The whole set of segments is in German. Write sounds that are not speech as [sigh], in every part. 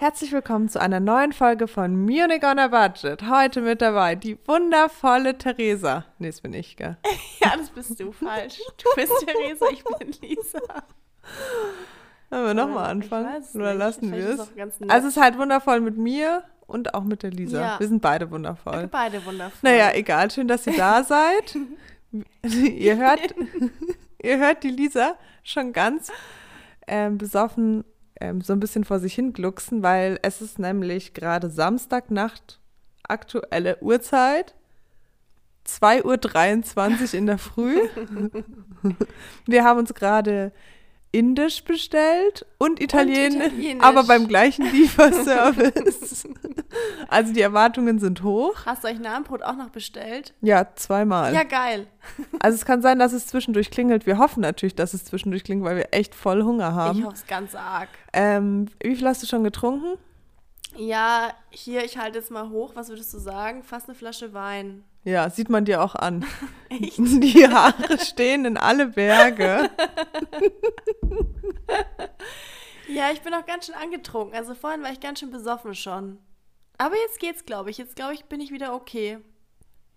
Herzlich willkommen zu einer neuen Folge von Munich on a Budget. Heute mit dabei die wundervolle Theresa. Nee, das bin ich, gell? [laughs] ja, das bist du falsch. Du bist Theresa, ich bin Lisa. Wollen wir nochmal anfangen? Oder lassen wir es? Also es ist halt wundervoll mit mir und auch mit der Lisa. Ja. Wir sind beide wundervoll. Wir beide wundervoll. Naja, egal, schön, dass ihr da [laughs] seid. [laughs] ihr, hört, ihr hört die Lisa schon ganz ähm, besoffen ähm, so ein bisschen vor sich hin glucksen, weil es ist nämlich gerade Samstagnacht, aktuelle Uhrzeit, 2.23 Uhr in der Früh. [laughs] Wir haben uns gerade Indisch bestellt und Italienisch, und Italienisch, aber beim gleichen Lieferservice. [laughs] also die Erwartungen sind hoch. Hast du euch Namenbrot auch noch bestellt? Ja, zweimal. Ja, geil. [laughs] Also es kann sein, dass es zwischendurch klingelt. Wir hoffen natürlich, dass es zwischendurch klingelt, weil wir echt voll Hunger haben. Ich hoffe es ganz arg. Ähm, wie viel hast du schon getrunken? Ja, hier, ich halte jetzt mal hoch. Was würdest du sagen? Fast eine Flasche Wein. Ja, sieht man dir auch an. [laughs] Echt? [laughs] Die Haare stehen in alle Berge. ja, ich bin auch ganz schön angetrunken. Also vorhin war ich ganz schön besoffen schon. Aber jetzt geht's, glaube ich. Jetzt, glaube ich, bin ich wieder okay.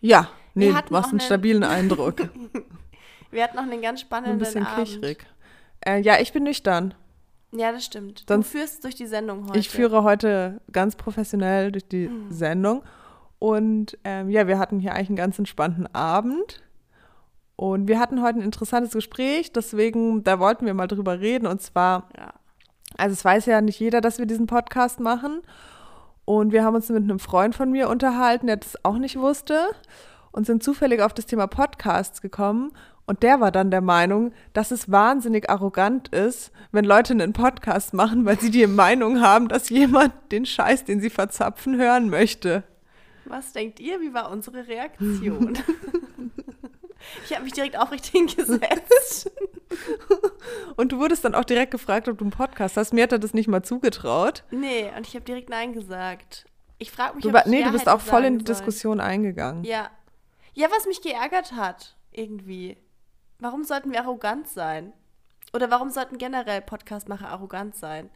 Ja, nee, du machst einen, einen stabilen Eindruck. [laughs] Wir hatten noch einen ganz spannenden Abend. Ein bisschen kichrig. Äh, ja, ich bin nüchtern. Ja, das stimmt. Sonst, du führst durch die Sendung heute. Ich führe heute ganz professionell durch die hm. Sendung. Und ähm, ja, wir hatten hier eigentlich einen ganz entspannten Abend. Und wir hatten heute ein interessantes Gespräch, deswegen, da wollten wir mal drüber reden. Und zwar, ja. also es weiß ja nicht jeder, dass wir diesen Podcast machen. Und wir haben uns mit einem Freund von mir unterhalten, der das auch nicht wusste. Und sind zufällig auf das Thema Podcasts gekommen. Und der war dann der Meinung, dass es wahnsinnig arrogant ist, wenn Leute einen Podcast machen, weil sie die Meinung haben, dass jemand den Scheiß, den sie verzapfen, hören möchte. Was denkt ihr? Wie war unsere Reaktion? [laughs] [laughs] ich habe mich direkt aufrecht hingesetzt. [laughs] und du wurdest dann auch direkt gefragt, ob du einen Podcast hast. Mir hat er das nicht mal zugetraut. Nee, und ich habe direkt Nein gesagt. Ich frage mich, du, ob ich Nee, du bist auch voll in die Diskussion eingegangen. Ja. Ja, was mich geärgert hat, irgendwie. Warum sollten wir arrogant sein? Oder warum sollten generell Podcastmacher arrogant sein?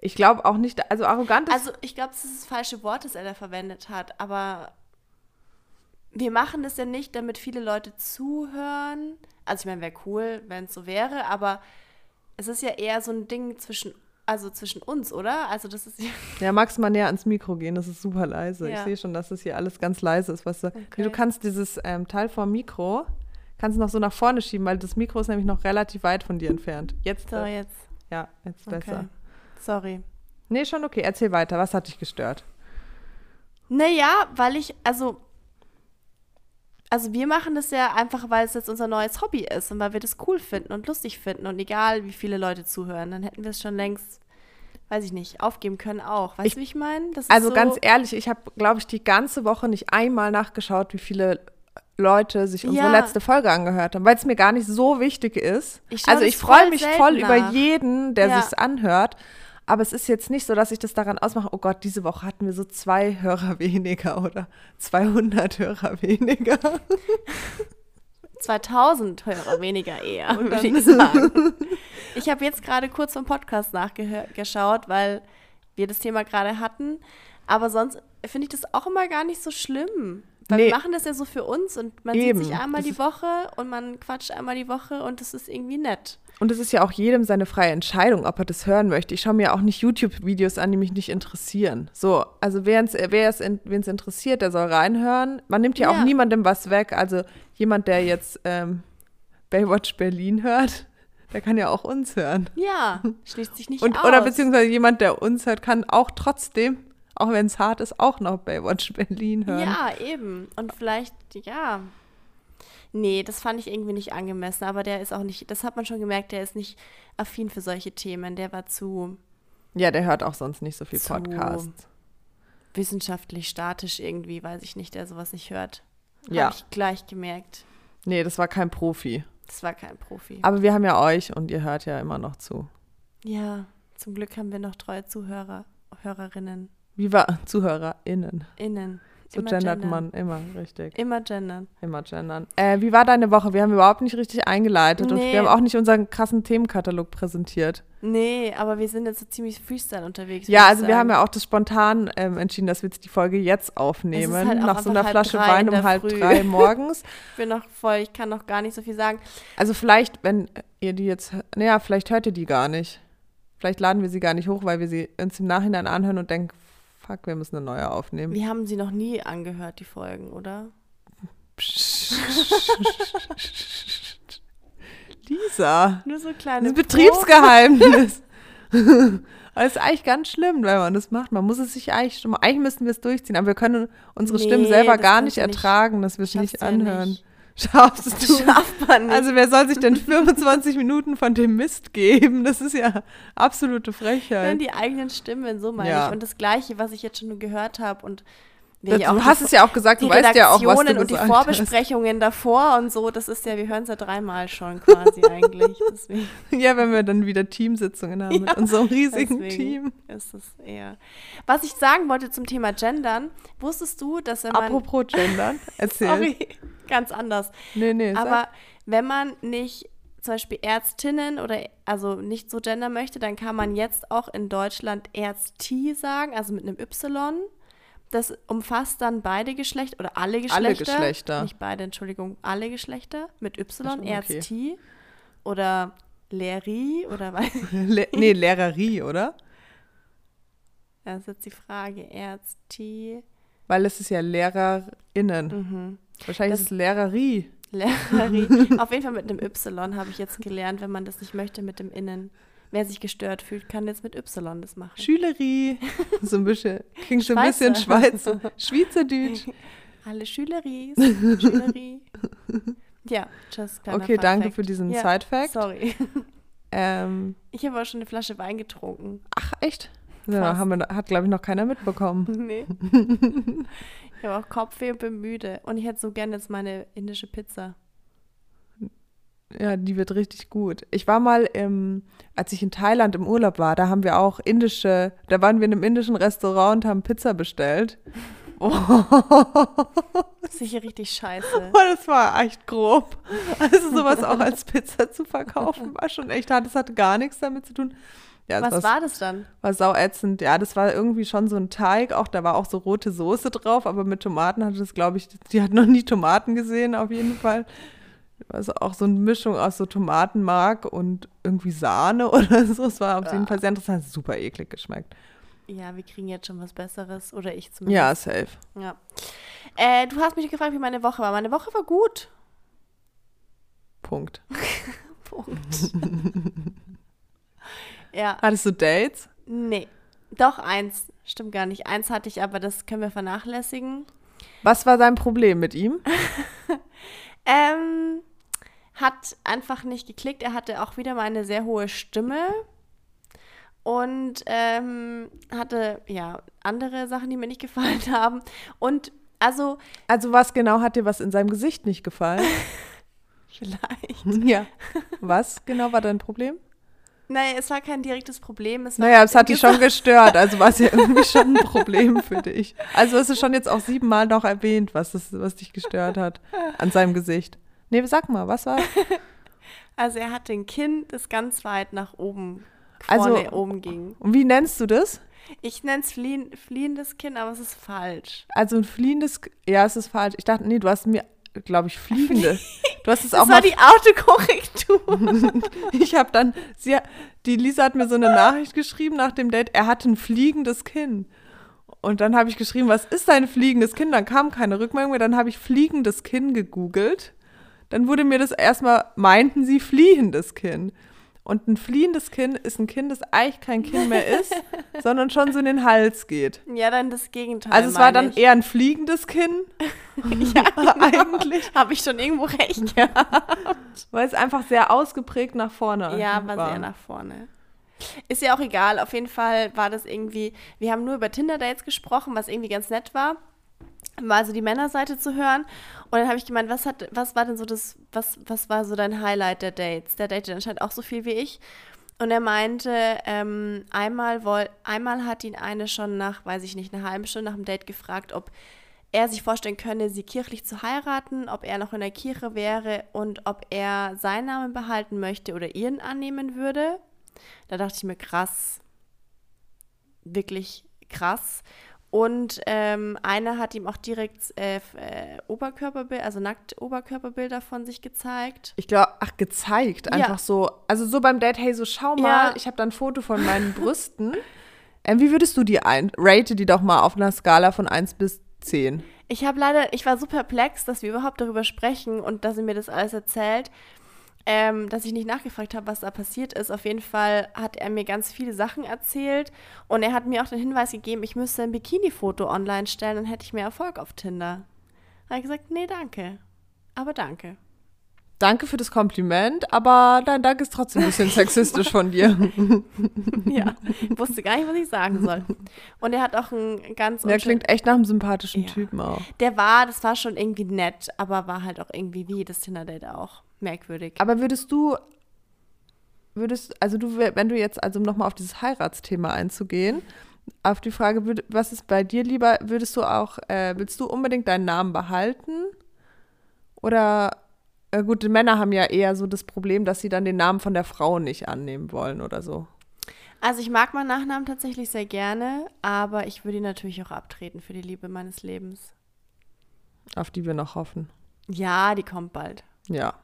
Ich glaube auch nicht, also arrogant ist. Also ich glaube, das ist das falsche Wort, das er da verwendet hat, aber wir machen das ja nicht, damit viele Leute zuhören. Also ich meine, wäre cool, wenn es so wäre, aber es ist ja eher so ein Ding zwischen, also zwischen uns, oder? Also das ist ja. Ja, magst du mal näher ans Mikro gehen? Das ist super leise. Ja. Ich sehe schon, dass das hier alles ganz leise ist. Was du, okay. du kannst dieses ähm, Teil vom Mikro, kannst noch so nach vorne schieben, weil das Mikro ist nämlich noch relativ weit von dir entfernt. Jetzt. So, jetzt. Ja, jetzt okay. besser. Sorry. Nee, schon okay. Erzähl weiter. Was hat dich gestört? Naja, weil ich, also, also wir machen das ja einfach, weil es jetzt unser neues Hobby ist und weil wir das cool finden und lustig finden und egal, wie viele Leute zuhören, dann hätten wir es schon längst, weiß ich nicht, aufgeben können auch. Weißt du, wie ich meine? Also so ganz ehrlich, ich habe, glaube ich, die ganze Woche nicht einmal nachgeschaut, wie viele Leute sich unsere ja. letzte Folge angehört haben, weil es mir gar nicht so wichtig ist. Ich also ich freue mich voll nach. über jeden, der ja. sich anhört. Aber es ist jetzt nicht so, dass ich das daran ausmache, oh Gott, diese Woche hatten wir so zwei Hörer weniger oder 200 Hörer weniger. [laughs] 2000 Hörer weniger eher, würde ich sagen. Ich habe jetzt gerade kurz vom Podcast nachgeschaut, weil wir das Thema gerade hatten. Aber sonst finde ich das auch immer gar nicht so schlimm. Weil nee. wir machen das ja so für uns und man Eben. sieht sich einmal das die Woche und man quatscht einmal die Woche und das ist irgendwie nett. Und es ist ja auch jedem seine freie Entscheidung, ob er das hören möchte. Ich schaue mir auch nicht YouTube-Videos an, die mich nicht interessieren. So, also wer es wen interessiert, der soll reinhören. Man nimmt ja, ja, auch niemandem was weg. Also jemand, der jetzt ähm, Baywatch Berlin hört, der kann ja auch uns hören. Ja, schließt sich nicht Und, aus. Oder beziehungsweise jemand, der uns hört, kann auch trotzdem, auch wenn es hart ist, auch noch Baywatch Berlin hören. Ja, eben. Und vielleicht, ja, Nee, das fand ich irgendwie nicht angemessen, aber der ist auch nicht, das hat man schon gemerkt, der ist nicht affin für solche Themen. Der war zu. Ja, der hört auch sonst nicht so viel Podcasts. Wissenschaftlich statisch irgendwie, weiß ich nicht, der sowas nicht hört. Ja. Habe ich gleich gemerkt. Nee, das war kein Profi. Das war kein Profi. Aber wir haben ja euch und ihr hört ja immer noch zu. Ja, zum Glück haben wir noch treue Zuhörer, Hörerinnen. Wie war [laughs] ZuhörerInnen? Innen. So Immer gendert gendern. man immer, richtig. Immer gendern. Immer gendern. Äh, wie war deine Woche? Wir haben überhaupt nicht richtig eingeleitet und Nee. wir haben auch nicht unseren krassen Themenkatalog präsentiert. Nee, aber wir sind jetzt so ziemlich Freestyle unterwegs. Ja, also wir haben ja auch das spontan ähm, entschieden, dass wir jetzt die Folge jetzt aufnehmen. halt nach so einer Flasche Wein in um halb Früh. drei morgens. [laughs] Ich bin noch voll, ich kann noch gar nicht so viel sagen. Also vielleicht, wenn ihr die jetzt, naja, vielleicht hört ihr die gar nicht. Vielleicht laden wir sie gar nicht hoch, weil wir sie uns im Nachhinein anhören und denken, fuck, wir müssen eine neue aufnehmen. Wir haben sie noch nie angehört, die Folgen, oder? [laughs] Lisa, Nur so das kleine ist ein Betriebsgeheimnis. [laughs] Aber es ist eigentlich ganz schlimm, wenn man das macht. Man muss es sich eigentlich, schon- eigentlich müssten wir es durchziehen, aber wir können unsere Nee, Stimmen selber das gar nicht ertragen, dass wir es nicht du ja anhören. nicht. Schaffst du? schafft man nicht. Also wer soll sich denn 25 Minuten von dem Mist geben? Das ist ja absolute Frechheit. die eigenen Stimmen, so meine Ja. ich. Und das Gleiche, was ich jetzt schon gehört habe und wir Das, ja auch du hast es ja auch gesagt, du weißt ja auch, was du und die gesagt hast. Vorbesprechungen davor und so, das ist ja, wir hören es ja dreimal schon quasi eigentlich. [laughs] Deswegen Ja, wenn wir dann wieder Teamsitzungen haben mit Ja, unserem riesigen Team. ist es eher. Was ich sagen wollte zum Thema Gendern, wusstest du, dass wenn man. Apropos Gendern, erzähl. sorry, ganz anders. Nee, nee, sag. Aber wenn man nicht zum Beispiel Ärztinnen oder also nicht so gendern möchte, dann kann man jetzt auch in Deutschland Ärzti sagen, also mit einem Y. Das umfasst dann beide Geschlechter oder alle Geschlechter. Alle Geschlechter. Nicht beide, Entschuldigung, alle Geschlechter mit Y, okay. Ärzti oder Lehri oder [laughs] was? [laughs] Le nee, Lehrerie, oder? Das ist jetzt die Frage. Ärzti. Weil es ist ja LehrerInnen. Mhm. Wahrscheinlich Das- ist es Lehrerie. Lehrerie. [laughs] Auf jeden Fall mit einem Y habe ich jetzt gelernt, wenn man das nicht möchte mit dem Innen. Wer sich gestört fühlt, kann jetzt mit Y das machen. Schülerie. [laughs] So ein bisschen, klingt so ein bisschen Schweizer. Schweizer. Schweizerdeutsch. [laughs] Alle Schüleries, Schülerie. Ja, just kleiner Okay, Fun danke Fact. für diesen ja, Side-Fact. Sorry. Ähm, Ich habe auch schon eine Flasche Wein getrunken. ach, echt? Ja, wir, hat, glaube ich, noch keiner mitbekommen. Nee. Ich habe auch Kopfweh und bin müde. Und ich hätte so gerne jetzt meine indische Pizza. Ja, die wird richtig gut. Ich war mal, im, als ich in Thailand im Urlaub war, da haben wir auch indische, da waren wir in einem indischen Restaurant und haben Pizza bestellt. [laughs] [laughs] Oh, sicher richtig scheiße. das war echt grob. Also sowas auch als Pizza zu verkaufen, war schon echt hart. Das hatte gar nichts damit zu tun. Ja, es Was war das dann? war sauätzend. Ja, das war irgendwie schon so ein Teig. Auch da war auch so rote Soße drauf, aber mit Tomaten hatte das, glaube ich, die hat noch nie Tomaten gesehen, auf jeden Fall. Also auch so eine Mischung aus so Tomatenmark und irgendwie Sahne [laughs] oder so. Es war auf jeden Fall sehr interessant. Super eklig geschmeckt. Ja, wir kriegen jetzt schon was Besseres. Oder ich Ja, zumindest. safe. Ja. Äh, du hast mich gefragt, wie meine Woche war. Meine Woche war gut. Punkt. [laughs] Punkt. [laughs] ja, Hattest du Dates? nee. Doch, eins. Stimmt gar nicht. Eins hatte ich, aber das können wir vernachlässigen. Was war dein Problem mit ihm? [laughs] Ähm, hat einfach nicht geklickt. Er hatte auch wieder mal eine sehr hohe Stimme. Und ähm, hatte, ja, andere Sachen, die mir nicht gefallen [laughs] haben. Und also, Also was genau hat dir was in seinem Gesicht nicht gefallen? [laughs] vielleicht. ja. Was genau war dein Problem? Nein, es war kein direktes Problem. Es war Naja, es hat dich schon [laughs] gestört, also war es ja irgendwie schon ein Problem für dich. Also hast du schon jetzt auch siebenmal noch erwähnt, was, das, was dich gestört hat an seinem Gesicht. Nee, sag mal, was war? Also er hatte ein Kinn, das ganz weit nach oben, Also- vorne oben ging. Und wie nennst du das? Ich nenne es fliehen, fliehendes Kinn, aber es ist falsch. Also ein fliehendes, ja, es ist falsch. Ich dachte, nee, du hast mir, glaube ich, fliegende. Du hast es [laughs] Das auch war mal die Autokorrektur. [laughs] Ich habe dann, sie, die Lisa hat mir so eine Nachricht geschrieben nach dem Date, er hat ein fliegendes Kinn. Und dann habe ich geschrieben, was ist ein fliegendes Kinn? Dann kam keine Rückmeldung mehr, dann habe ich fliegendes Kinn gegoogelt. Dann wurde mir das erstmal, meinten sie fliehendes Kinn. Und ein fliehendes Kinn ist ein Kinn, das eigentlich kein Kinn mehr ist, [laughs] sondern schon so in den Hals geht. ja, dann das Gegenteil. Also es war dann meine eher ein fliegendes Kinn, ich. [laughs] ja, [laughs] genau. eigentlich. Habe ich schon irgendwo recht, ja. weil es einfach sehr ausgeprägt nach vorne Ja, war sehr nach vorne. Ist ja auch egal. Auf jeden Fall war das irgendwie, wir haben nur über Tinder-Dates gesprochen, was irgendwie ganz nett war. Mal so die Männerseite zu hören. Und dann habe ich gemeint, was hat, was war denn so das, was, was war so dein Highlight der Dates? Der datet anscheinend auch so viel wie ich. Und er meinte, ähm, einmal, woll, einmal hat ihn eine schon nach, weiß ich nicht, einer halben Stunde nach dem Date gefragt, ob er sich vorstellen könne, sie kirchlich zu heiraten, ob er noch in der Kirche wäre und ob er seinen Namen behalten möchte oder ihren annehmen würde. Da dachte ich mir, krass, wirklich krass. Und ähm, einer hat ihm auch direkt äh, äh, Oberkörperbild, also nackt Oberkörperbilder von sich gezeigt. Ich glaube, ach, gezeigt. Einfach ja. so. Also so beim Date, hey, so schau mal, ja. ich habe da ein Foto von meinen [laughs] Brüsten. Ähm, wie würdest du die ein? Rate die doch mal auf einer Skala von 1 bis 10. Ich habe leider, ich war so perplex, dass wir überhaupt darüber sprechen und dass er mir das alles erzählt ähm, dass ich nicht nachgefragt habe, was da passiert ist. Auf jeden Fall hat er mir ganz viele Sachen erzählt und er hat mir auch den Hinweis gegeben, ich müsste ein Bikini-Foto online stellen, dann hätte ich mehr Erfolg auf Tinder. Da habe ich gesagt, nee, danke. Aber danke. Danke für das Kompliment, aber dein Dank ist trotzdem ein bisschen [laughs] sexistisch von dir. [laughs] ja, ich wusste gar nicht, was ich sagen soll. Und er hat auch ein ganz. Der klingt echt nach einem sympathischen ja. Typen auch. Der war, das war schon irgendwie nett, aber war halt auch irgendwie wie das Tinder-Date auch merkwürdig. Aber würdest du, würdest, also du, wenn du jetzt, also um nochmal auf dieses Heiratsthema einzugehen, auf die Frage, was ist bei dir lieber, würdest du auch, äh, willst du unbedingt deinen Namen behalten? Oder, äh, gut, Männer haben ja eher so das Problem, dass sie dann den Namen von der Frau nicht annehmen wollen oder so. Also ich mag meinen Nachnamen tatsächlich sehr gerne, aber ich würde ihn natürlich auch abtreten für die Liebe meines Lebens. Auf die wir noch hoffen. Ja, die kommt bald. Ja.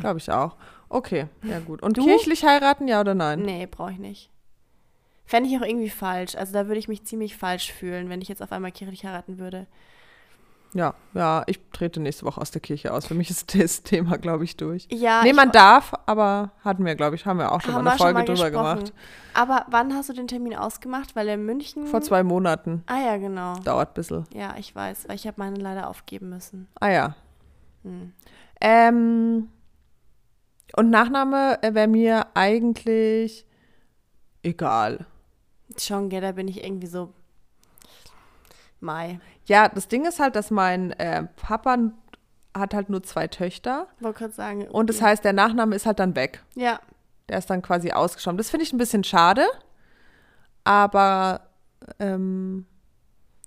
Glaube ich auch. Okay, ja gut. Und du? kirchlich heiraten, ja oder nein? Nee, brauche ich nicht. Fände ich auch irgendwie falsch. Also da würde ich mich ziemlich falsch fühlen, wenn ich jetzt auf einmal kirchlich heiraten würde. Ja, ja, ich trete nächste Woche aus der Kirche aus. Für mich ist [laughs] das Thema, glaube ich, durch. Ja. Nee, man darf, aber hatten wir, glaube ich, haben wir auch schon mal eine Folge mal drüber gemacht. Aber wann hast du den Termin ausgemacht? Weil er in München. Vor zwei Monaten. Ah ja, genau. Dauert ein bisschen. Ja, ich weiß, weil ich habe meine leider aufgeben müssen. Ah ja. Hm. Ähm, und Nachname äh, wäre mir eigentlich egal. Schon, gell, da bin ich irgendwie so Mai. Ja, das Ding ist halt, dass mein äh, Papa hat halt nur zwei Töchter. Wollte gerade sagen. Okay. Und das heißt, der Nachname ist halt dann weg. Ja. Der ist dann quasi ausgestorben. Das finde ich ein bisschen schade. Aber ähm,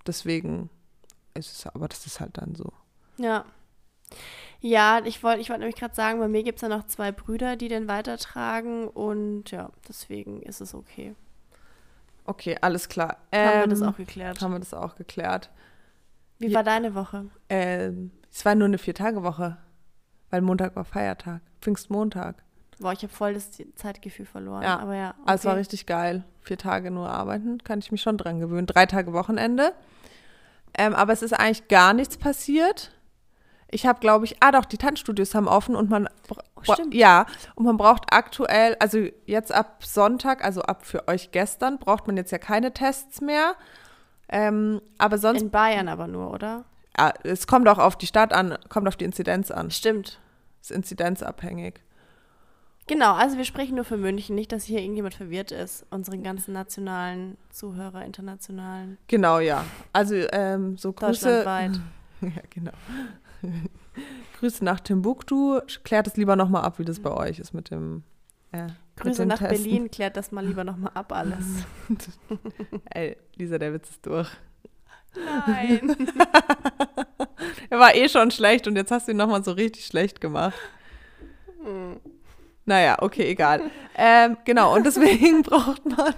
deswegen ist es, aber das ist halt dann so. Ja. Ja, ich wollte ich wollt nämlich gerade sagen, bei mir gibt es ja noch zwei Brüder, die den weitertragen und ja, deswegen ist es okay. Okay, alles klar. Ähm, haben wir das ähm, auch geklärt? Haben wir das auch geklärt. Wie ja, war deine Woche? Ähm, es war nur eine Vier-Tage-Woche, weil Montag war Feiertag, Pfingstmontag. Boah, ich habe voll das Zeitgefühl verloren. Ja, aber ja. Okay. Also es war richtig geil. Vier Tage nur arbeiten, kann ich mich schon dran gewöhnen. Drei Tage Wochenende. Ähm, aber es ist eigentlich gar nichts passiert. Ich habe, glaube ich, ah doch, die Tanzstudios haben offen und man, oh, ja, und man braucht aktuell, also jetzt ab Sonntag, also ab für euch gestern, braucht man jetzt ja keine Tests mehr. Ähm, aber sonst. In Bayern aber nur, oder? Ja, es kommt auch auf die Stadt an, kommt auf die Inzidenz an. Stimmt. Ist inzidenzabhängig. Genau, also wir sprechen nur für München, nicht, dass hier irgendjemand verwirrt ist, unseren ganzen nationalen Zuhörer, internationalen. Genau, ja. Also ähm, so Grüße. Deutschlandweit. [laughs] ja, genau. [laughs] Grüße nach Timbuktu. Klärt es lieber nochmal ab, wie das bei euch ist mit dem. Äh, Grüße nach Testen. Berlin, klärt das mal lieber nochmal ab alles. [laughs] Ey, Lisa, der Witz ist durch. Nein. [laughs] er war eh schon schlecht und jetzt hast du ihn nochmal so richtig schlecht gemacht. Hm. Naja, okay, egal. Ähm, genau, und deswegen braucht man.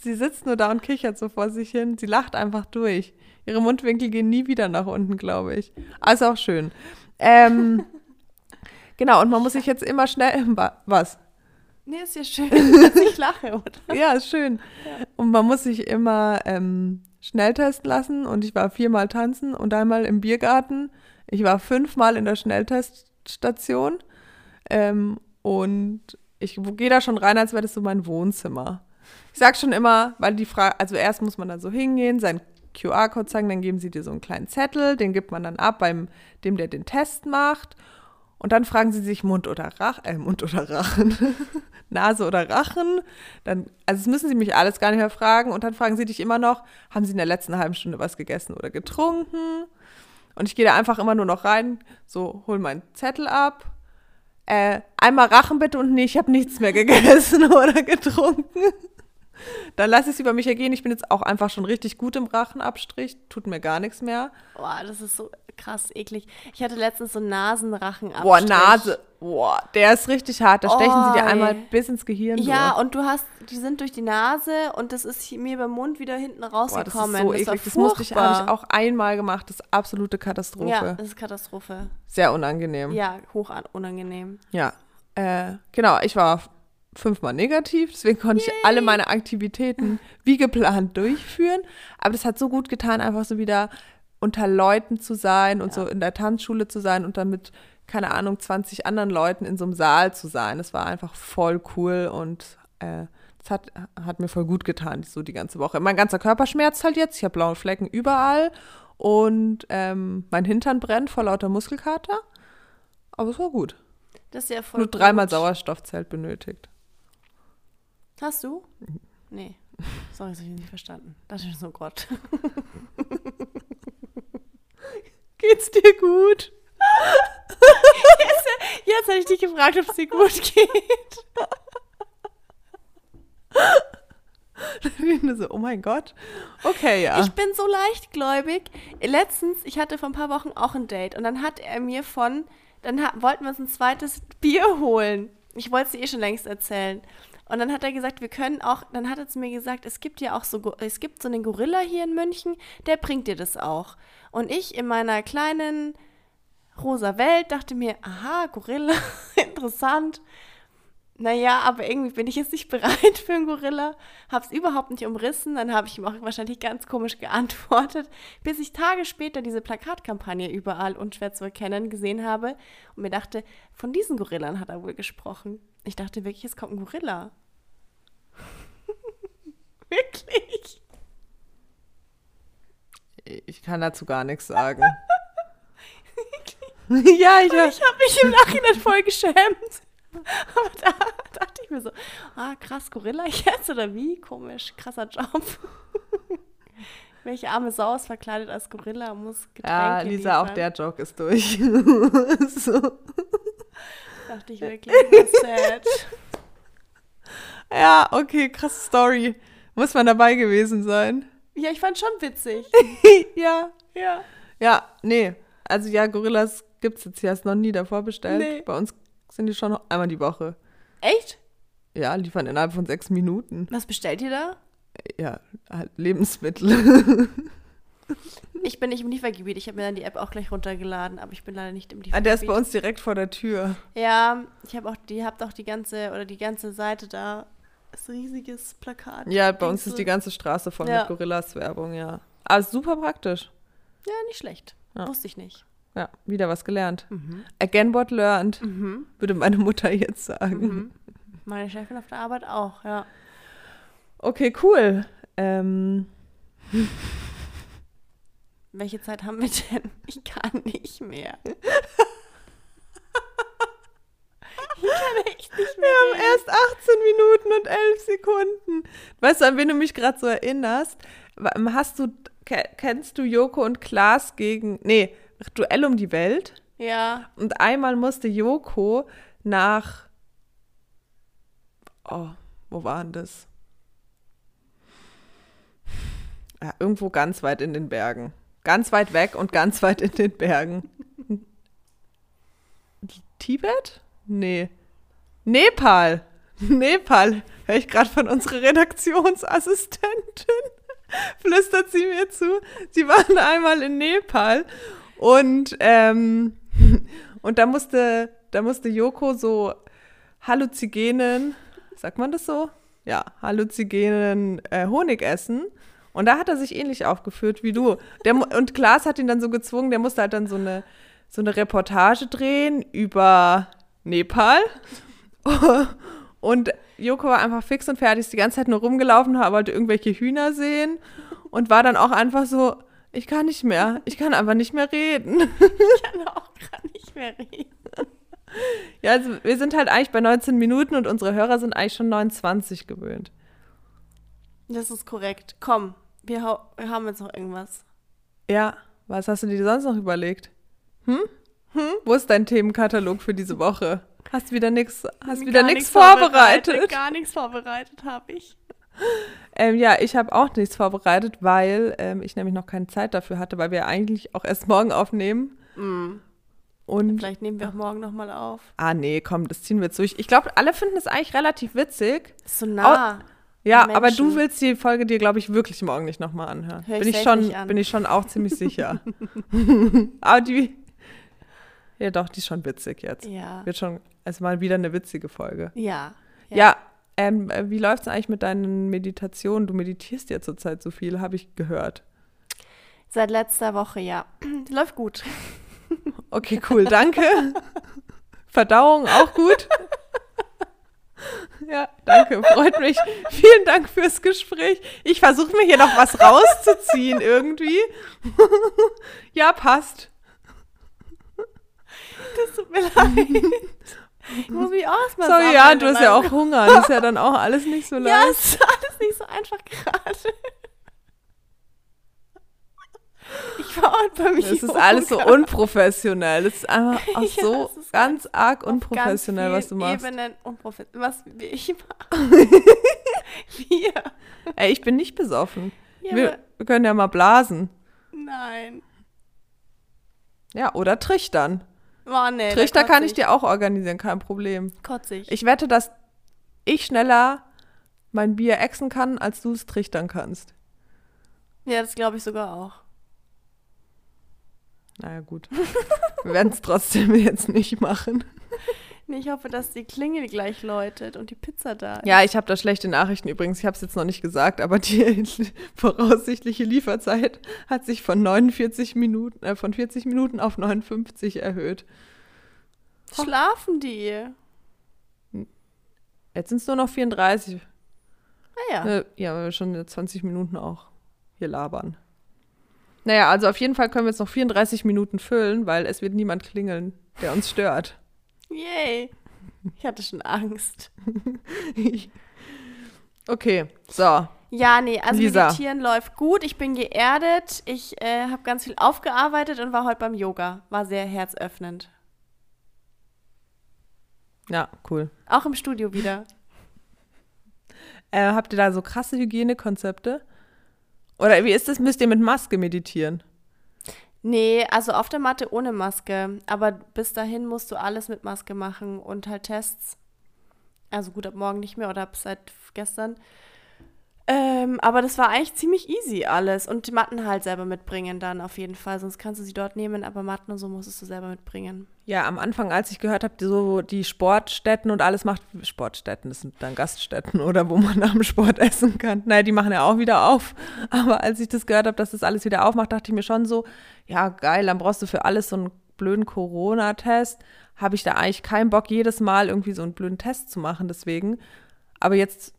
sie sitzt nur da und kichert so vor sich hin. Sie lacht einfach durch. Ihre Mundwinkel gehen nie wieder nach unten, glaube ich. Also auch schön. Ähm, [laughs] genau, und man muss sich jetzt immer schnell. [laughs] Was? Nee, ist ja schön, dass ich lache, oder? [laughs] ja, ist schön. Ja. Und man muss sich immer ähm, schnell testen lassen. Und ich war viermal tanzen und einmal im Biergarten. Ich war fünfmal in der Schnellteststation. Ähm, und ich gehe da schon rein, als wäre das so mein Wohnzimmer. Ich sag schon immer, weil die Frage, also erst muss man da so hingehen, sein QR-Code zeigen, dann geben sie dir so einen kleinen Zettel, den gibt man dann ab beim dem, der den Test macht. Und dann fragen sie sich Mund oder Rachen, äh, Mund oder Rachen, [laughs] Nase oder Rachen. Dann, also das müssen sie mich alles gar nicht mehr fragen. Und dann fragen sie dich immer noch, haben sie in der letzten halben Stunde was gegessen oder getrunken? Und ich gehe da einfach immer nur noch rein, so hol meinen Zettel ab. Äh, einmal Rachen bitte und nee, ich habe nichts mehr gegessen [laughs] oder getrunken. Dann lasse ich es über mich ergehen. Ich bin jetzt auch einfach schon richtig gut im Rachenabstrich. Tut mir gar nichts mehr. Boah, das ist so krass eklig. Ich hatte letztens so einen Nasenrachenabstrich. Boah, Nase. Boah, der ist richtig hart. Da stechen sie dir einmal bis ins Gehirn. Ja, durch. und du hast, die sind durch die Nase und das ist mir beim Mund wieder hinten Boah, das ist rausgekommen. so war eklig. Das musste ich, habe ich auch einmal gemacht. Das ist absolute Katastrophe. Ja, das ist Katastrophe. Sehr unangenehm. Ja, hoch an- unangenehm. Ja, äh, genau, ich war fünfmal negativ, deswegen konnte ich alle meine Aktivitäten wie geplant durchführen. Aber das hat so gut getan, einfach so wieder unter Leuten zu sein und so in der Tanzschule zu sein und dann mit, keine Ahnung, 20 anderen Leuten in so einem Saal zu sein. Das war einfach voll cool und äh, das hat, hat mir voll gut getan, so die ganze Woche. Mein ganzer Körper schmerzt halt jetzt, ich habe blaue Flecken überall und ähm, mein Hintern brennt vor lauter Muskelkater. Aber es war gut. Das ist ja voll Nur dreimal gut. Sauerstoffzelt benötigt. Hast du? Nee. Sorry, das habe ich nicht verstanden. Das ist so Gott. [laughs] Geht's dir gut? Jetzt hätte ich dich gefragt, ob es dir gut geht. so, oh mein Gott. Okay, ja. Ich bin so leichtgläubig. Letztens, ich hatte vor ein paar Wochen auch ein Date und dann hat er mir von, dann wollten wir uns ein zweites Bier holen. Ich wollte es dir eh schon längst erzählen. Und dann hat er gesagt, wir können auch, dann hat er zu mir gesagt, es gibt ja auch so, es gibt so einen Gorilla hier in München, der bringt dir das auch. Und ich in meiner kleinen rosa Welt dachte mir, aha, Gorilla, [laughs] interessant. Naja, aber irgendwie bin ich jetzt nicht bereit für einen Gorilla. Hab's überhaupt nicht umrissen. Dann habe ich ihm auch wahrscheinlich ganz komisch geantwortet, bis ich Tage später diese Plakatkampagne überall unschwer zu erkennen gesehen habe und mir dachte, von diesen Gorillan hat er wohl gesprochen. Ich dachte wirklich, es kommt ein Gorilla. Wirklich? Ich kann dazu gar nichts sagen. [laughs] ja, ich hab, ich habe mich im Nachhinein voll geschämt. Aber da dachte ich mir so, ah krass, Gorilla jetzt oder wie? Komisch, krasser Job. [laughs] Welche arme Sau ist verkleidet als Gorilla muss Getränke ja, Lisa, auch liefern? der Joke ist durch. [laughs] so. Dachte ich wirklich, sad. Ja, okay, krasse Story. Muss man dabei gewesen sein. Ja, ich fand schon witzig. [laughs] ja. Ja. Ja, nee. Also ja, Gorillas gibt's jetzt hier erst noch nie davor bestellt. Nee. Bei uns sind die schon einmal die Woche. Echt? Ja, liefern innerhalb von sechs Minuten. Was bestellt ihr da? Ja, halt Lebensmittel. [laughs] Ich bin nicht im Liefergebiet. Ich habe mir dann die App auch gleich runtergeladen, aber ich bin leider nicht im Ah, Liefergebiet. der ist bei uns direkt vor der Tür. Ja, ich habe auch, die habt auch die ganze, oder die ganze Seite da. Riesiges Plakat. Ja, bei uns ist die ganze Straße voll Ja. mit Gorillas-Werbung, ja. Aber super praktisch. Ja, nicht schlecht. Ja. Wusste ich nicht. Ja, wieder was gelernt. Mhm. Again what learned, Mhm. würde meine Mutter jetzt sagen. Mhm. Meine Chefin auf der Arbeit auch, ja. Okay, cool. Ähm, Welche Zeit haben wir denn? [laughs] Ich kann nicht mehr. [laughs] ich kann echt nicht mehr. wir haben erst 18 Minuten und 11 Sekunden. Weißt du, an wen du mich gerade so erinnerst? Hast du, ke- kennst du Joko und Klaas gegen, nee, Duell um die Welt? Ja. Und einmal musste Joko nach, oh, wo war denn das? Ja, irgendwo ganz weit in den Bergen. Ganz weit weg und ganz weit in den Bergen. [laughs] Tibet? Nee. Nepal. Nepal. Höre ich gerade von unserer Redaktionsassistentin. [laughs] Flüstert sie mir zu. Sie waren einmal in Nepal und, ähm, [laughs] und da musste, da musste Joko so Halluzigenen, sagt man das so? Ja, Halluzigenen äh, Honig essen. Und da hat er sich ähnlich aufgeführt wie du. Der, und Klaas hat ihn dann so gezwungen, der musste halt dann so eine, so eine Reportage drehen über Nepal. [laughs] Und Joko war einfach fix und fertig, ist die ganze Zeit nur rumgelaufen, wollte irgendwelche Hühner sehen und war dann auch einfach so, ich kann nicht mehr, ich kann einfach nicht mehr reden. [laughs] Ich kann auch gerade nicht mehr reden. Ja, also wir sind halt eigentlich bei 19 Minuten und unsere Hörer sind eigentlich schon 29 gewöhnt. Das ist korrekt. Komm, wir, wir haben jetzt noch irgendwas. Ja, was hast du dir sonst noch überlegt? Hm? Hm? Wo ist dein Themenkatalog für diese Woche? Hast wieder nichts, hast wieder nichts vorbereitet. Gar nichts vorbereitet habe ich. Ähm, ja, ich habe auch nichts vorbereitet, weil ähm, ich nämlich noch keine Zeit dafür hatte, weil wir eigentlich auch erst morgen aufnehmen. Mm. Und Vielleicht nehmen wir auch morgen nochmal auf. ah nee, komm, das ziehen wir jetzt durch. Ich glaube, alle finden es eigentlich relativ witzig. So nah. Ja, Die aber du willst die Folge dir, glaube ich, wirklich morgen nicht nochmal anhören. Hör ich bin ich schon, bin ich schon auch ziemlich sicher. [laughs] aber die, ja doch, die ist schon witzig jetzt. Ja. Wird schon, also mal wieder eine witzige Folge. Ja. Ja, ähm, äh, wie läuft es eigentlich mit deinen Meditationen? Du meditierst ja zurzeit so viel, habe ich gehört. Seit letzter Woche, ja. [clears throat] Läuft gut. [laughs] Okay, cool, danke. Verdauung auch gut. Ja, danke, freut mich. Vielen Dank fürs Gespräch. Ich versuche mir hier noch was rauszuziehen irgendwie. [laughs] Ja, passt. Das tut mir leid. [laughs] Ich muss mich auch erstmal Sorry, ja, du hast ja auch Hunger. Das ist ja dann auch alles nicht so [laughs] Ja, leicht. es ist alles nicht so einfach gerade. Ich war heute bei mir. Das ist alles so unprofessionell. Das ist einfach [laughs] auch Ja, so ganz arg auf ganz unprofessionell, was du machst. Ebenen unprofessionell. Was ich mache. Wir. Ey, ich bin nicht besoffen. Ja, Wir, wir können ja mal blasen. nein. Ja, oder trichtern. Oh, nee, Trichter kann ich dir auch organisieren, kein Problem. Kotze ich. Ich wette, dass ich schneller mein Bier exen kann, als du es trichtern kannst. Ja, das glaube ich sogar auch. Naja, gut. Wir werden es trotzdem [laughs] jetzt nicht machen. [laughs] Ich hoffe, dass die Klingel gleich läutet und die Pizza da ist. Ja, ich habe da schlechte Nachrichten übrigens. Ich habe es jetzt noch nicht gesagt, aber die [laughs] voraussichtliche Lieferzeit hat sich von 49 Minuten, äh, von 40 Minuten auf 59 erhöht. Schlafen die? Jetzt sind es nur noch 34. Ah ja. Äh, ja, weil wir schon 20 Minuten auch hier labern. Naja, also auf jeden Fall können wir jetzt noch 34 Minuten füllen, weil es wird niemand klingeln, der uns stört. Yay. Ich hatte schon Angst. [laughs] okay, so. Ja, nee, also Lisa. Meditieren läuft gut. Ich bin geerdet. Ich äh, habe ganz viel aufgearbeitet und war heute beim Yoga. War sehr herzöffnend. Ja, cool. Auch im Studio wieder. [laughs] Äh, habt ihr da so krasse Hygienekonzepte? Oder wie ist das? Müsst ihr mit Maske meditieren? Nee, also auf der Matte ohne Maske. Aber bis dahin musst du alles mit Maske machen und halt Tests. Also gut, ab morgen nicht mehr oder ab seit gestern. Ähm, aber das war eigentlich ziemlich easy alles. Und die Matten halt selber mitbringen dann auf jeden Fall. Sonst kannst du sie dort nehmen, aber Matten und so musstest du selber mitbringen. Ja, am Anfang, als ich gehört habe, die so die Sportstätten und alles macht, Sportstätten, das sind dann Gaststätten [laughs] oder wo man nach dem Sport essen kann. Naja, die machen ja auch wieder auf. Aber als ich das gehört habe, dass das alles wieder aufmacht, dachte ich mir schon so, ja geil, dann brauchst du für alles so einen blöden Corona-Test. Habe ich da eigentlich keinen Bock, jedes Mal irgendwie so einen blöden Test zu machen, deswegen. Aber jetzt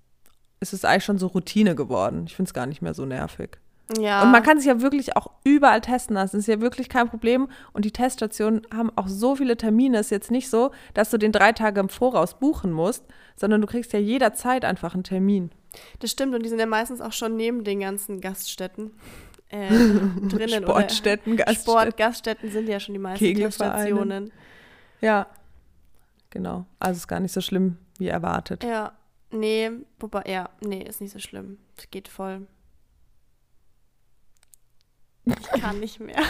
ist es eigentlich schon so Routine geworden. Ich finde es gar nicht mehr so nervig. Ja. Und man kann sich ja wirklich auch überall testen lassen. Das ist ja wirklich kein Problem. Und die Teststationen haben auch so viele Termine. Es ist jetzt nicht so, dass du den drei Tage im Voraus buchen musst, sondern du kriegst ja jederzeit einfach einen Termin. Das stimmt, und die sind ja meistens auch schon neben den ganzen Gaststätten äh, [laughs] drinnen. Sportstätten, oder Gaststätten. Sport, Gaststätten sind ja schon die meisten. Teststationen. Ja, genau. Also ist gar nicht so schlimm, wie erwartet. Ja, nee, wobei, ja, nee, ist nicht so schlimm. Es geht voll. Ich kann nicht mehr. [laughs]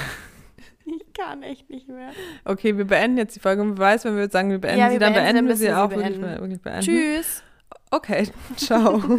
Ich kann echt nicht mehr. Okay, wir beenden jetzt die Folge. Und wer weiß, wenn wir jetzt sagen, wir beenden Ja, sie, wir dann beenden sie, beenden wir sie wir auch sie wirklich, beenden. wirklich beenden. Tschüss. Okay, [laughs] ciao. [laughs]